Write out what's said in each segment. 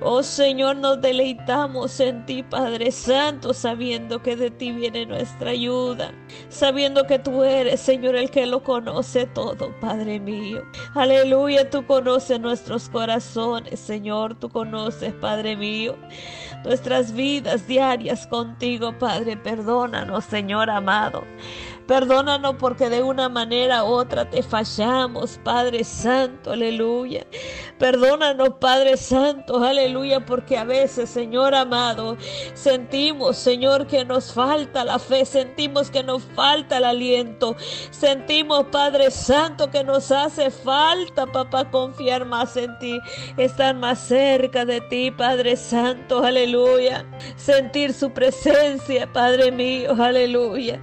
Oh Señor, nos deleitamos en ti, Padre Santo, sabiendo que de ti viene nuestra ayuda, sabiendo que tú eres, Señor, el que lo conoce todo, Padre mío. Aleluya, tú conoces nuestros corazones, Señor, tú conoces, Padre mío, nuestras vidas diarias contigo, Padre. Perdónanos, Señor amado. Perdónanos porque de una manera u otra te fallamos, Padre Santo, aleluya. Perdónanos, Padre Santo, aleluya, porque a veces, Señor amado, sentimos, Señor, que nos falta la fe, sentimos que nos falta el aliento, sentimos, Padre Santo, que nos hace falta, papá, confiar más en ti, estar más cerca de ti, Padre Santo, aleluya. Sentir su presencia, Padre mío, aleluya.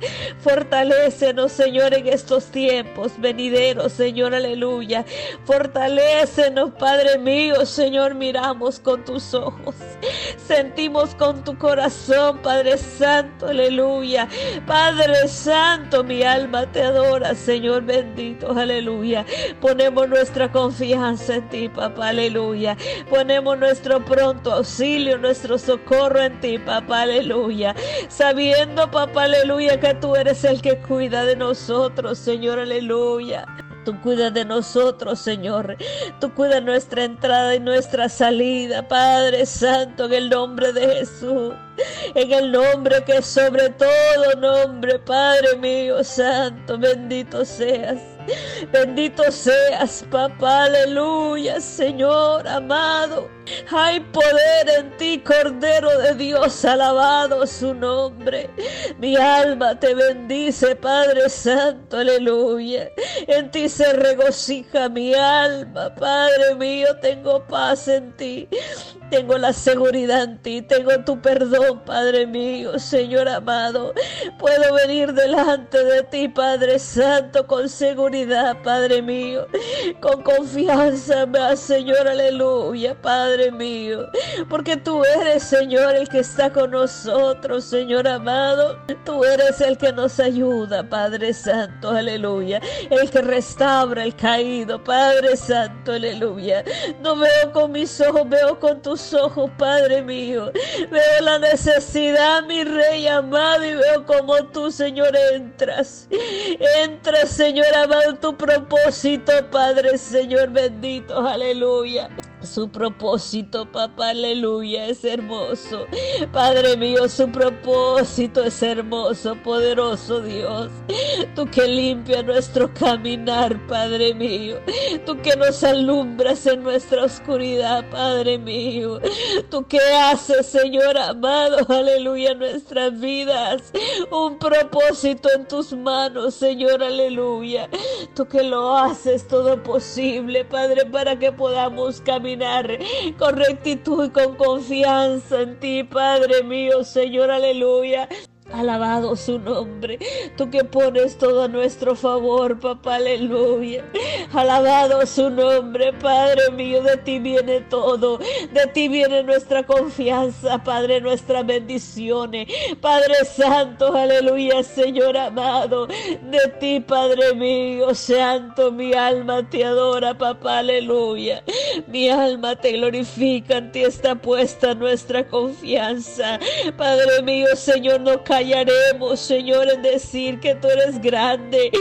Fortalécenos, Señor, en estos tiempos venideros, Señor, aleluya. Fortalécenos, Padre mío, Señor, miramos con tus ojos. Sentimos con tu corazón, Padre Santo, aleluya. Padre Santo, mi alma te adora, Señor bendito, aleluya. Ponemos nuestra confianza en ti, papá, aleluya. Ponemos nuestro pronto auxilio, nuestro socorro en ti, papá, aleluya. Sabiendo, papá, aleluya, que tú eres el que cuida de nosotros, Señor, aleluya. Tú cuidas de nosotros, Señor. Tú cuidas nuestra entrada y nuestra salida, Padre Santo, en el nombre de Jesús. En el nombre que sobre todo nombre, Padre mío Santo, bendito seas. Bendito seas, papá, aleluya, Señor amado. Hay poder en ti, Cordero de Dios, alabado su nombre. Mi alma te bendice, Padre Santo, aleluya. En ti se regocija mi alma, Padre mío, tengo paz en ti. Tengo la seguridad en ti, tengo tu perdón, Padre mío, Señor amado. Puedo venir delante de ti, Padre Santo, con seguridad, Padre mío, con confianza, Señor, aleluya, Padre mío, porque tú eres, Señor, el que está con nosotros, Señor amado. Tú eres el que nos ayuda, Padre Santo, aleluya, el que restaura el caído, Padre Santo, aleluya. No veo con mis ojos, veo con tus ojos, Padre mío. Veo la necesidad, mi Rey amado, y veo como tú, Señor, entras. Entras, Señor amado, tu propósito, Padre, Señor bendito, aleluya. Su propósito, papá, aleluya, es hermoso. Padre mío, su propósito es hermoso, poderoso Dios. Tú que limpias nuestro caminar, Padre mío. Tú que nos alumbras en nuestra oscuridad, Padre mío. Tú que haces, Señor amado, aleluya, nuestras vidas. Un propósito en tus manos, Señor, aleluya. Tú que lo haces todo posible, Padre, para que podamos caminar con rectitud y con confianza en ti, Padre mío, Señor, aleluya. Alabado su nombre, tú que pones todo a nuestro favor, papá, aleluya. Alabado su nombre, Padre mío, de ti viene todo, de ti viene nuestra confianza, Padre, nuestras bendiciones. Padre Santo, aleluya, Señor amado, de ti, Padre mío, Santo, mi alma te adora, papá, aleluya. Mi alma te glorifica, en ti está puesta nuestra confianza. Padre mío, Señor, no cae callaremos, Señor, en decir que tú eres grande.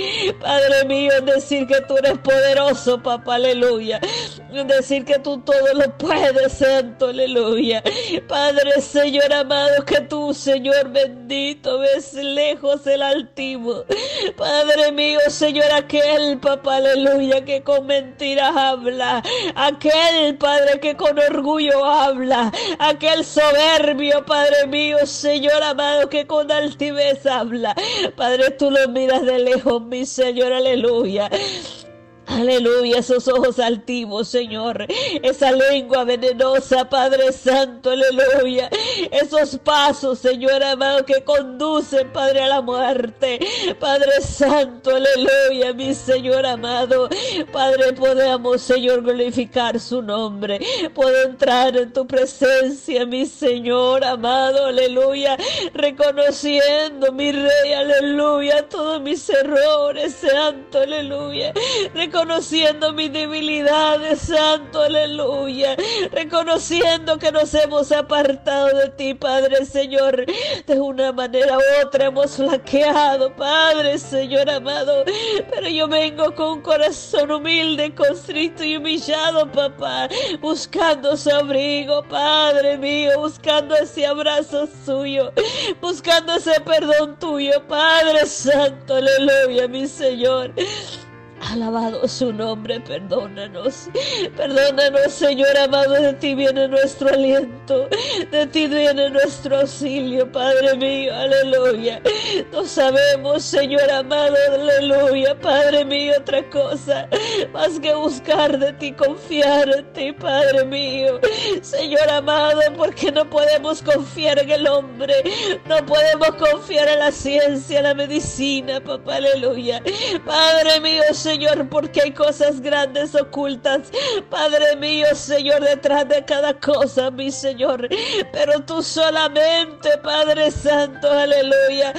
Padre mío, en decir que tú eres poderoso, papá, aleluya. En decir que tú todo lo puedes, santo, aleluya. Padre, Señor amado, que tú, Señor bendito, ves lejos el altivo. Padre mío, Señor, aquel, papá, aleluya, que con mentiras habla. Aquel, Padre, que con orgullo habla. Aquel soberbio, Padre mío, Señor amado, que con altivez habla. Padre, tú lo miras de lejos, mi Señor, aleluya. Aleluya, esos ojos altivos, Señor. Esa lengua venenosa, Padre Santo, aleluya. Esos pasos, Señor amado, que conducen, Padre, a la muerte. Padre Santo, aleluya, mi Señor amado. Padre, podemos, Señor, glorificar su nombre. Puedo entrar en tu presencia, mi Señor amado, aleluya. Reconociendo, mi Rey, aleluya, todos mis errores, Santo, aleluya reconociendo mis debilidades, Santo, aleluya, reconociendo que nos hemos apartado de ti, Padre Señor, de una manera u otra hemos flaqueado, Padre Señor amado, pero yo vengo con un corazón humilde, constrito y humillado, papá, buscando su abrigo, Padre mío, buscando ese abrazo suyo, buscando ese perdón tuyo, Padre Santo, aleluya, mi Señor. Alabado su nombre, perdónanos. Perdónanos, Señor amado, de ti viene nuestro aliento, de ti viene nuestro auxilio, Padre mío, aleluya. No sabemos, Señor amado, aleluya, Padre mío, otra cosa más que buscar de ti, confiar en ti, Padre mío. Señor amado, porque no podemos confiar en el hombre, no podemos confiar en la ciencia, en la medicina, papá, aleluya. Padre mío, Señor Señor, porque hay cosas grandes ocultas. Padre mío, Señor, detrás de cada cosa, mi Señor. Pero tú solamente, Padre Santo, aleluya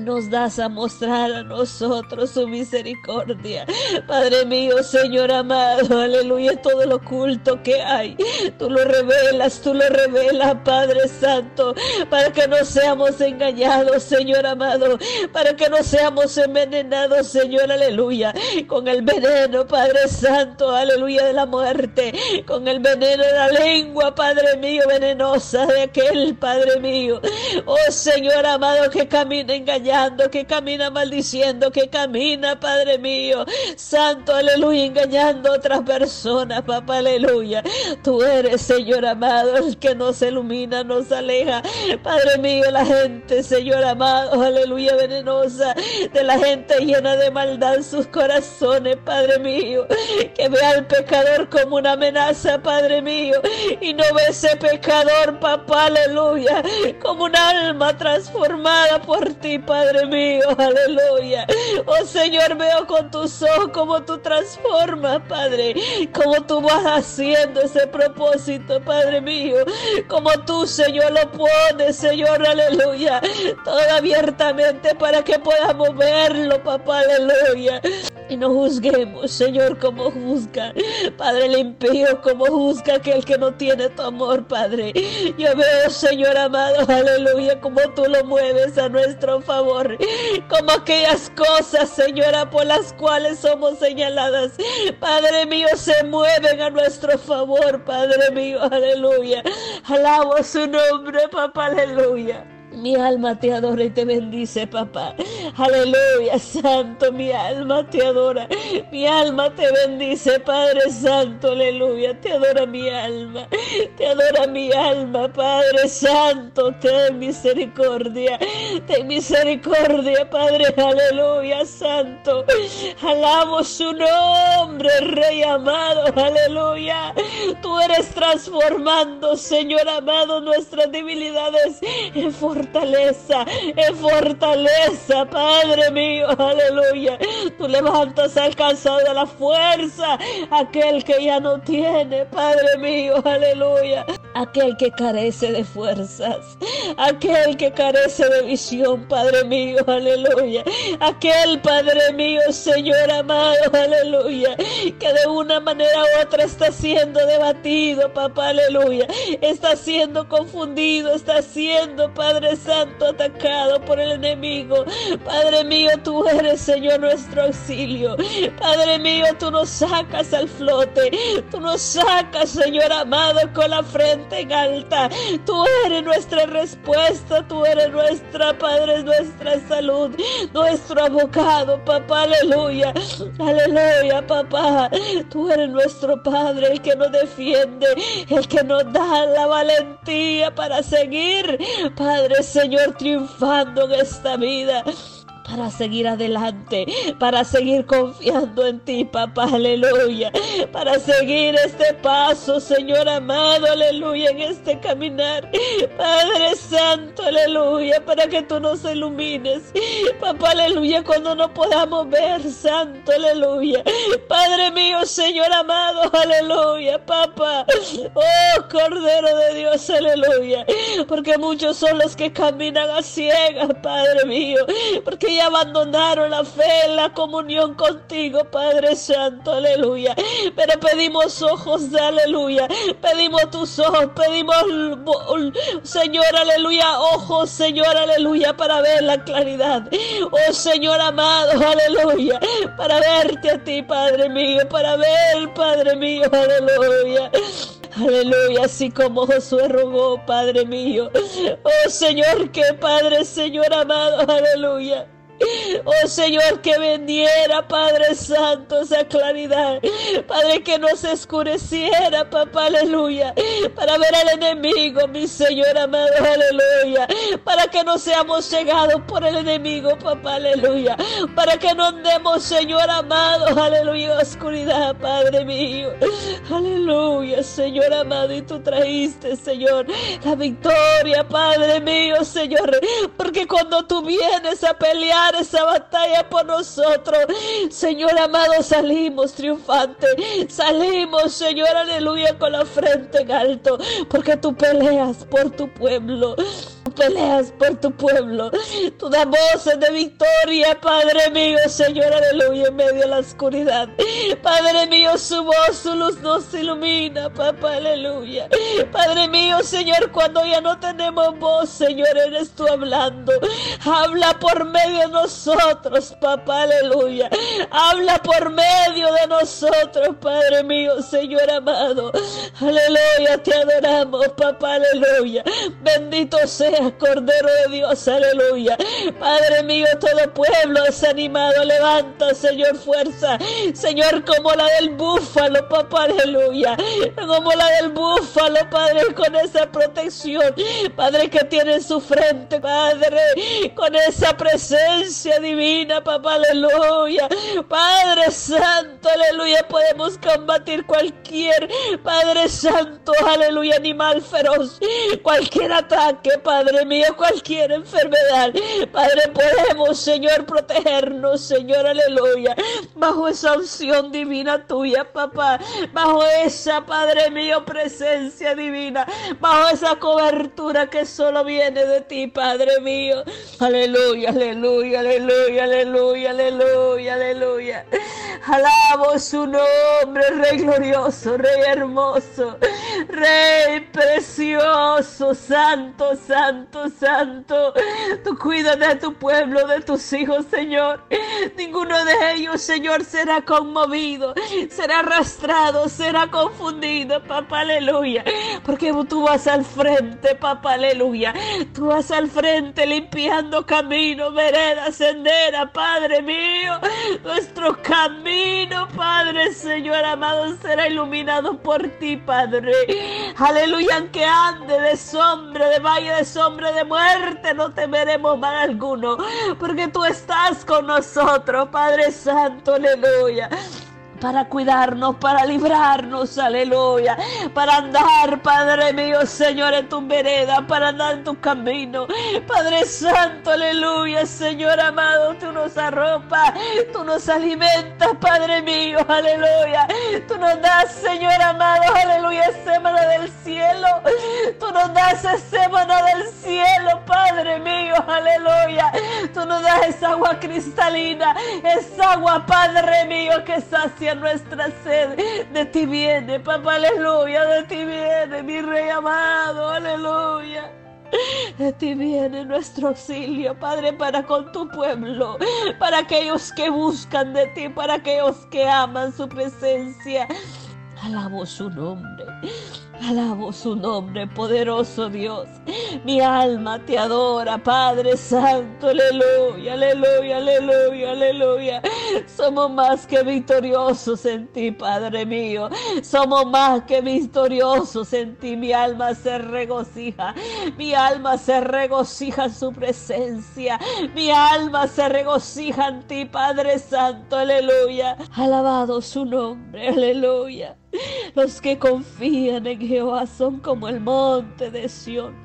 nos das a mostrar a nosotros su misericordia. Padre mío, Señor amado, aleluya, todo lo oculto que hay, tú lo revelas, tú lo revelas, Padre Santo, para que no seamos engañados, Señor amado, para que no seamos envenenados, Señor, aleluya, con el veneno, Padre Santo, aleluya, de la muerte, con el veneno de la lengua, Padre mío, venenosa de aquel, Padre mío, oh Señor amado, que camina engañado que camina maldiciendo, que camina, Padre mío, Santo, aleluya, engañando a otras personas, papá, aleluya. Tú eres, Señor amado, el que nos ilumina, nos aleja, Padre mío, la gente, Señor amado, aleluya, venenosa, de la gente llena de maldad en sus corazones, Padre mío, que vea al pecador como una amenaza, Padre mío, y no ve ese pecador, papá, aleluya, como un alma transformada por ti, Padre mío, aleluya. Oh Señor, veo con tus ojos cómo tú transformas, Padre, cómo tú vas haciendo ese propósito, Padre mío, como tú, Señor, lo pones, Señor, aleluya, todo abiertamente para que podamos verlo, papá, aleluya. Y no juzguemos, Señor, como juzga, Padre, el impío, como juzga aquel que no tiene tu amor, Padre. Yo veo, Señor amado, aleluya, como tú lo mueves a nuestro favor como aquellas cosas, Señora, por las cuales somos señaladas. Padre mío, se mueven a nuestro favor, Padre mío, aleluya. Alabo su nombre, papá, aleluya. Mi alma te adora y te bendice, papá. Aleluya, santo, mi alma te adora. Mi alma te bendice, Padre Santo, aleluya. Te adora mi alma. Te adora mi alma, Padre Santo. Ten misericordia. Ten misericordia, Padre, aleluya, santo. Alabo su nombre, Rey amado, aleluya. Tú eres transformando, Señor amado, nuestras debilidades en fortaleza, en fortaleza, Padre mío, aleluya. Tú levantas al cansado de la fuerza, aquel que ya no tiene, Padre mío, aleluya. Aquel que carece de fuerzas, aquel que carece de visión, Padre mío, aleluya. Aquel Padre mío, Señor amado, aleluya, que de una manera u otra está siendo debatido, papá, aleluya. Está siendo confundido, está siendo, Padre Santo, atacado por el enemigo. Padre mío, tú eres, Señor, nuestro auxilio. Padre mío, tú nos sacas al flote. Tú nos sacas, Señor amado, con la frente en alta. Tú eres nuestra respuesta. Tú eres nuestra, Padre, nuestra salud. Nuestro abogado, papá, aleluya. Aleluya, papá. Tú eres nuestro Padre, el que nos defiende, el que nos da la valentía para seguir. Padre Señor, triunfando en esta vida para seguir adelante, para seguir confiando en ti, papá, aleluya, para seguir este paso, Señor amado, aleluya, en este caminar, Padre Santo, aleluya, para que tú nos ilumines, papá, aleluya, cuando no podamos ver, Santo, aleluya, Padre mío, Señor amado, aleluya, papá, oh Cordero de Dios, aleluya, porque muchos son los que caminan a ciegas, Padre mío, porque abandonaron la fe, la comunión contigo, Padre Santo, aleluya. Pero pedimos ojos, aleluya. Pedimos tus ojos, pedimos, Señor, aleluya, ojos, Señor, aleluya, para ver la claridad. Oh Señor amado, aleluya, para verte a ti, Padre mío, para ver, Padre mío, aleluya. Aleluya, así como Josué rogó, Padre mío. Oh Señor, que Padre, Señor amado, aleluya. Oh Señor, que vendiera, Padre Santo, esa claridad. Padre, que no se oscureciera, papá, aleluya. Para ver al enemigo, mi Señor amado, aleluya. Para que no seamos cegados por el enemigo, papá, aleluya. Para que no andemos, Señor amado, aleluya, oscuridad, Padre mío. Aleluya, Señor amado. Y tú trajiste, Señor, la victoria, Padre mío, Señor. Porque cuando tú vienes a pelear, esa batalla por nosotros. Señor amado, salimos triunfantes. Salimos, Señor, aleluya, con la frente en alto. Porque tú peleas por tu pueblo peleas por tu pueblo. Tú das voces de victoria, Padre mío, Señor, aleluya, en medio de la oscuridad. Padre mío, su voz, su luz nos ilumina, papá, aleluya. Padre mío, Señor, cuando ya no tenemos voz, Señor, eres tú hablando. Habla por medio de nosotros, papá, aleluya. Habla por medio de nosotros, Padre mío, Señor amado. Aleluya, te adoramos, papá, aleluya. Bendito sea Cordero de Dios, aleluya. Padre mío, todo pueblo desanimado, levanta, Señor, fuerza. Señor, como la del búfalo, papá, aleluya. Como la del búfalo, Padre, con esa protección, Padre, que tiene en su frente, Padre, con esa presencia divina, papá, aleluya. Padre Santo, aleluya, podemos combatir cualquier, Padre Santo, aleluya, animal feroz, cualquier ataque, Padre Padre mío, cualquier enfermedad. Padre, podemos, Señor, protegernos, Señor, aleluya. Bajo esa unción divina tuya, papá. Bajo esa, Padre mío, presencia divina. Bajo esa cobertura que solo viene de ti, Padre mío. Aleluya, aleluya, aleluya, aleluya, aleluya, aleluya. Alabo su nombre, Rey glorioso, Rey hermoso, Rey precioso, santo, santo santo, santo. Tú cuidas de tu pueblo, de tus hijos, Señor. Ninguno de ellos, Señor, será conmovido, será arrastrado, será confundido, papá, aleluya. Porque tú vas al frente, papá, aleluya. Tú vas al frente limpiando camino, vereda, sendera, Padre mío. Nuestro camino, Padre, Señor amado, será iluminado por ti, Padre. Aleluya, aunque ande de sombra, de valle de sombra Hombre de muerte, no temeremos mal alguno, porque tú estás con nosotros, Padre Santo, aleluya para cuidarnos, para librarnos, aleluya, para andar, Padre mío, Señor, en tu vereda, para andar en tu camino. Padre Santo, aleluya, Señor amado, tú nos arropas, tú nos alimentas, Padre mío, aleluya. Tú nos das, Señor amado, aleluya, semana del cielo. Tú nos das semana del cielo, Padre mío, aleluya. Tú nos das esa agua cristalina, esa agua, Padre mío, que sacia nuestra sed. De ti viene, papá, aleluya. De ti viene, mi rey amado, aleluya. De ti viene nuestro auxilio, Padre, para con tu pueblo, para aquellos que buscan de ti, para aquellos que aman su presencia. Alabo su nombre. Alabo su nombre, poderoso Dios. Mi alma te adora, Padre Santo. Aleluya, aleluya, aleluya, aleluya. Somos más que victoriosos en ti, Padre mío. Somos más que victoriosos en ti. Mi alma se regocija. Mi alma se regocija en su presencia. Mi alma se regocija en ti, Padre Santo. Aleluya. Alabado su nombre. Aleluya. Los que confían en Jehová son como el monte de Sión,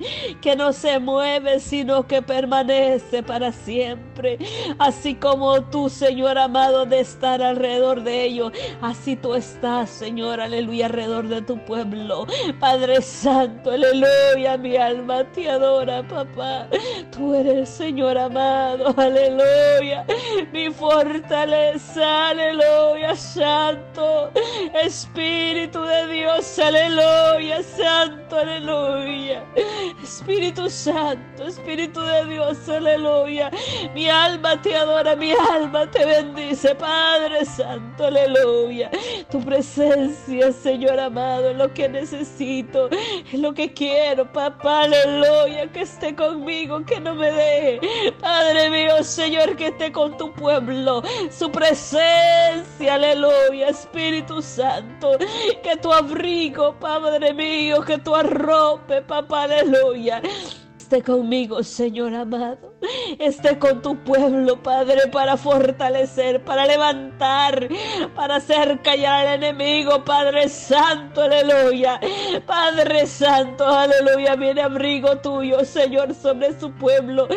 que no se mueve, sino que permanece para siempre. Así como tú, Señor amado, de estar alrededor de ellos, así tú estás, Señor, aleluya, alrededor de tu pueblo. Padre Santo, aleluya, mi alma te adora, papá. Tú eres, Señor amado, aleluya, mi fortaleza, aleluya, Santo, Espíritu de Dios, aleluya, Santo, aleluya. Espíritu Santo, Espíritu de Dios, aleluya. Mi alma te adora, mi alma te bendice, Padre Santo, aleluya. Tu presencia, Señor amado, es lo que necesito, es lo que quiero, papá, aleluya, que esté conmigo, que no me deje. Padre mío, Señor, que esté con tu pueblo, su presencia, aleluya, Espíritu Santo, que tu abrigo, Padre mío, que tu arrope, papá, aleluya. Esté conmigo, Señor amado. Esté con tu pueblo, Padre, para fortalecer, para levantar, para hacer callar al enemigo, Padre Santo, aleluya. Padre Santo, aleluya. Viene abrigo tuyo, Señor, sobre su pueblo.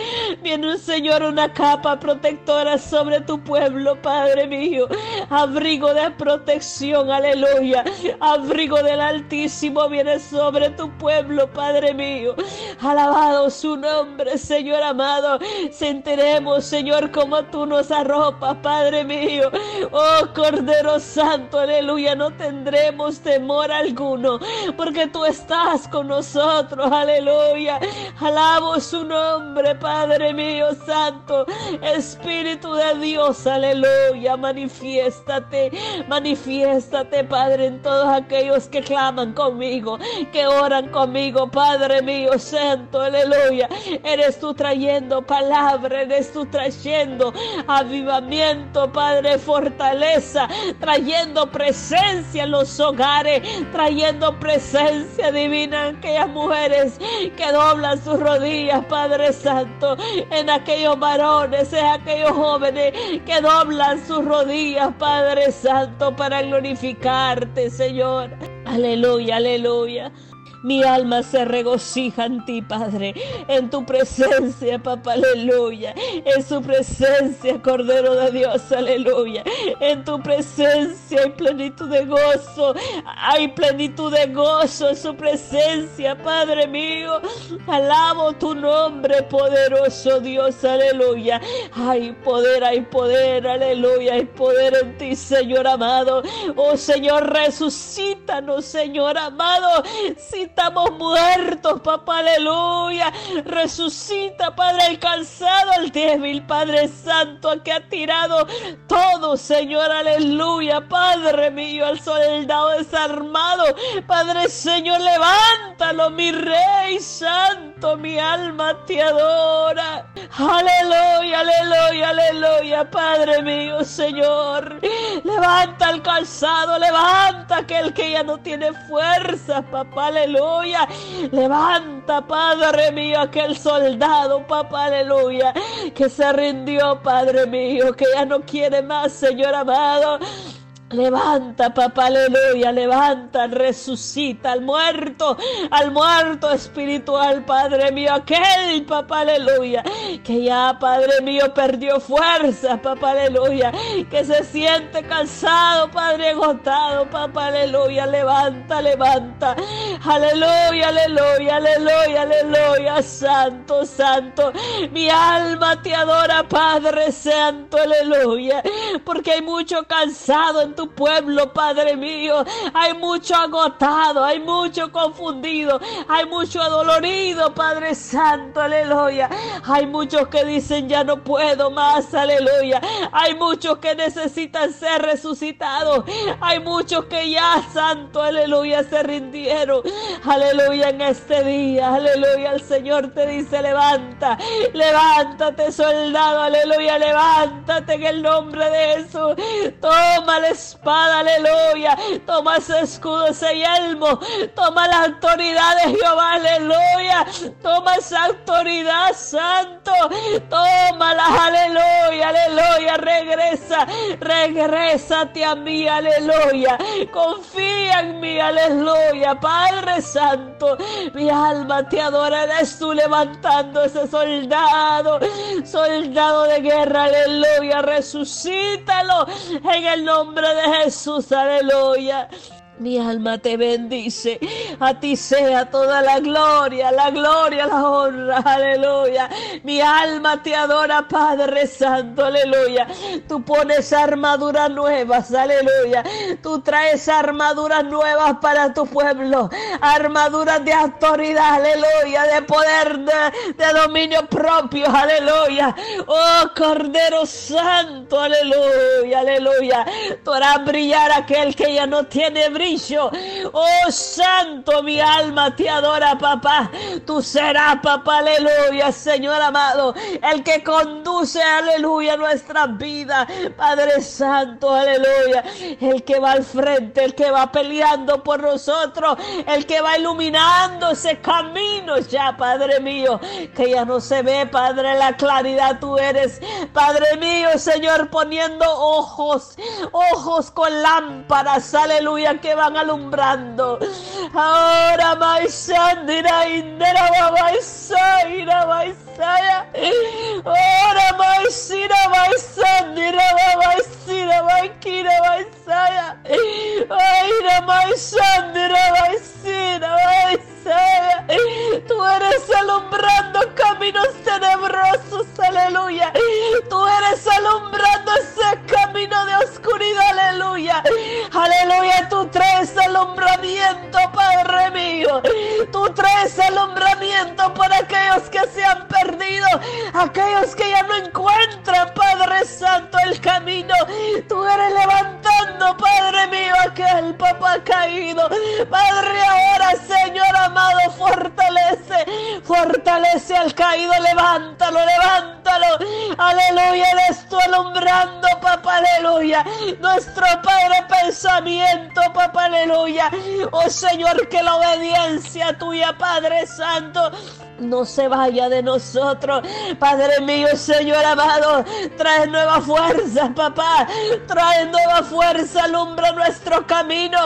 Viene un Señor, una capa protectora sobre tu pueblo, Padre mío. Abrigo de protección, aleluya. Abrigo del Altísimo viene sobre tu pueblo, Padre mío. Alabado su nombre, Señor amado. Sentiremos, Señor, como tú nos arropas, Padre mío. Oh Cordero Santo, aleluya. No tendremos temor alguno, porque tú estás con nosotros, aleluya. Alabo su nombre, Padre mío Santo. Espíritu de Dios, aleluya. Manifiéstate, manifiéstate, Padre, en todos aquellos que claman conmigo, que oran conmigo, Padre mío Santo, aleluya aleluya. Eres tú trayendo palabra, eres tú trayendo avivamiento, Padre, fortaleza, trayendo presencia en los hogares, trayendo presencia divina en aquellas mujeres que doblan sus rodillas, Padre Santo, en aquellos varones, en aquellos jóvenes que doblan sus rodillas, Padre Santo, para glorificarte, Señor. Aleluya, aleluya. Mi alma se regocija en ti, Padre, en tu presencia, papá, aleluya. En su presencia, Cordero de Dios, aleluya. En tu presencia hay plenitud de gozo, hay plenitud de gozo en su presencia, Padre mío. Alabo tu nombre, poderoso Dios, aleluya. Hay poder, hay poder, aleluya. Hay poder en ti, Señor amado. Oh Señor, resucítanos, Señor amado. Estamos muertos, papá, aleluya. Resucita, Padre, el cansado, el débil, Padre Santo, que ha tirado todo, Señor, aleluya. Padre mío, al soldado desarmado, Padre Señor, levántalo, mi Rey Santo, mi alma te adora. Aleluya, aleluya, aleluya, Padre mío, Señor. Levanta al calzado, levanta aquel que ya no tiene fuerza, papá, aleluya aleluya. Levanta, Padre mío, aquel soldado, papá, aleluya, que se rindió, Padre mío, que ya no quiere más, Señor amado. Levanta, papá, aleluya, levanta, resucita al muerto, al muerto espiritual, Padre mío, aquel, papá, aleluya, que ya, Padre mío, perdió fuerza, papá, aleluya, que se siente cansado, Padre, agotado, papá, aleluya, levanta, levanta, aleluya, aleluya, aleluya, aleluya, santo, santo, mi alma te adora, Padre Santo, aleluya, porque hay mucho cansado en tu pueblo, Padre mío. Hay mucho agotado, hay mucho confundido, hay mucho adolorido, Padre Santo, aleluya. Hay muchos que dicen ya no puedo más, aleluya. Hay muchos que necesitan ser resucitados. Hay muchos que ya, Santo, aleluya, se rindieron. Aleluya en este día, aleluya. El Señor te dice, levanta, levántate, soldado, aleluya, levántate en el nombre de Jesús. Tómale espada, aleluya. Toma ese escudo, ese yelmo. Toma la autoridad de Jehová, aleluya. Toma esa autoridad, santo. Tómala, aleluya, aleluya. Regresa, regrésate a mí, aleluya. Confía en mí, aleluya. Padre Santo, mi alma te adora. Eres tú levantando ese soldado, soldado de guerra, aleluya. Resucítalo en el nombre de Jesús, aleluya. Mi alma te bendice. A ti sea toda la gloria, la gloria, la honra. Aleluya. Mi alma te adora, Padre Santo. Aleluya. Tú pones armaduras nuevas. Aleluya. Tú traes armaduras nuevas para tu pueblo. Armaduras de autoridad. Aleluya. De poder, de, dominio propio. Aleluya. Oh Cordero Santo. Aleluya. Aleluya. Tú harás brillar aquel que ya no tiene brillo Oh Santo, mi alma te adora, papá. Tú serás, papá, aleluya, Señor amado. El que conduce, aleluya, nuestra vida. Padre Santo, aleluya. El que va al frente, el que va peleando por nosotros. El que va iluminando ese camino ya, Padre mío. Que ya no se ve, Padre, la claridad tú eres. Padre mío, Señor, poniendo ojos, ojos con lámparas, aleluya, que van alumbrando. Ahora, Maisandira, Indera, Maisaira, Maisaya. Ahora, Maisira, Maisandira, Maisira, Maikira, Maisaya. Aira, Maisandira, Maisira, Maisaya. Tú eres alumbrando caminos tenebrosos, aleluya. Tú eres alumbrando ese camino de oscuridad, aleluya. Aleluya, tú traes alumbramiento, Padre mío. Tú traes para aquellos que se han perdido, aquellos que ya no encuentran, Padre Santo, el camino. Tú eres levantando, Padre mío, aquel papá caído. Padre, ahora, Señor amado, fortalece, fortalece al caído, levántalo, levántalo. Aleluya, le estoy alumbrando, papá, aleluya. Nuestro Padre pensamiento, papá, aleluya. Oh Señor, que la obediencia tuya, Padre Santo, no se vaya de nosotros. Padre mío, Señor amado, trae nueva fuerza, papá. Trae nueva fuerza, alumbra nuestro camino.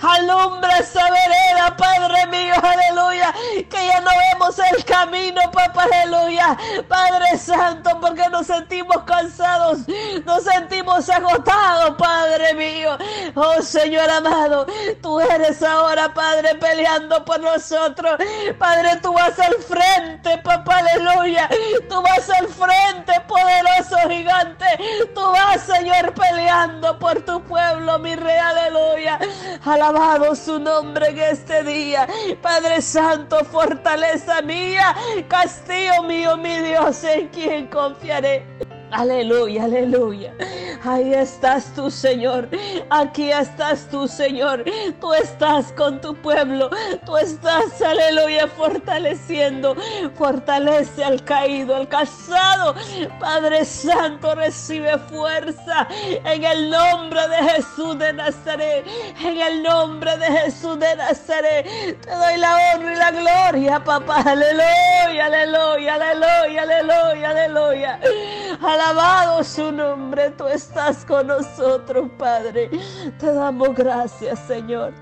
Alumbra esa vereda, Padre mío, aleluya. Que ya no vemos el camino, papá, aleluya. Padre Santo, porque nos sentimos cansados, nos sentimos agotados, Padre mío. Oh Señor amado, tú eres ahora, Padre, peleando por nosotros. Padre, tú vas al frente frente, papá, aleluya. Tú vas al frente, poderoso gigante. Tú vas, Señor, peleando por tu pueblo, mi rey, aleluya. Alabado su nombre en este día. Padre Santo, fortaleza mía, castillo mío, mi Dios, en quien confiaré. Aleluya, aleluya. Ahí estás tú, Señor. Aquí estás tú, Señor. Tú estás con tu pueblo. Tú estás, aleluya, fortaleciendo. Fortalece al caído, al casado. Padre Santo, recibe fuerza en el nombre de Jesús de Nazaret. En el nombre de Jesús de Nazaret. Te doy la honra y la gloria, papá. Aleluya, aleluya, aleluya, aleluya, aleluya. Alabado su nombre, tú estás con nosotros, Padre. Te damos gracias, Señor.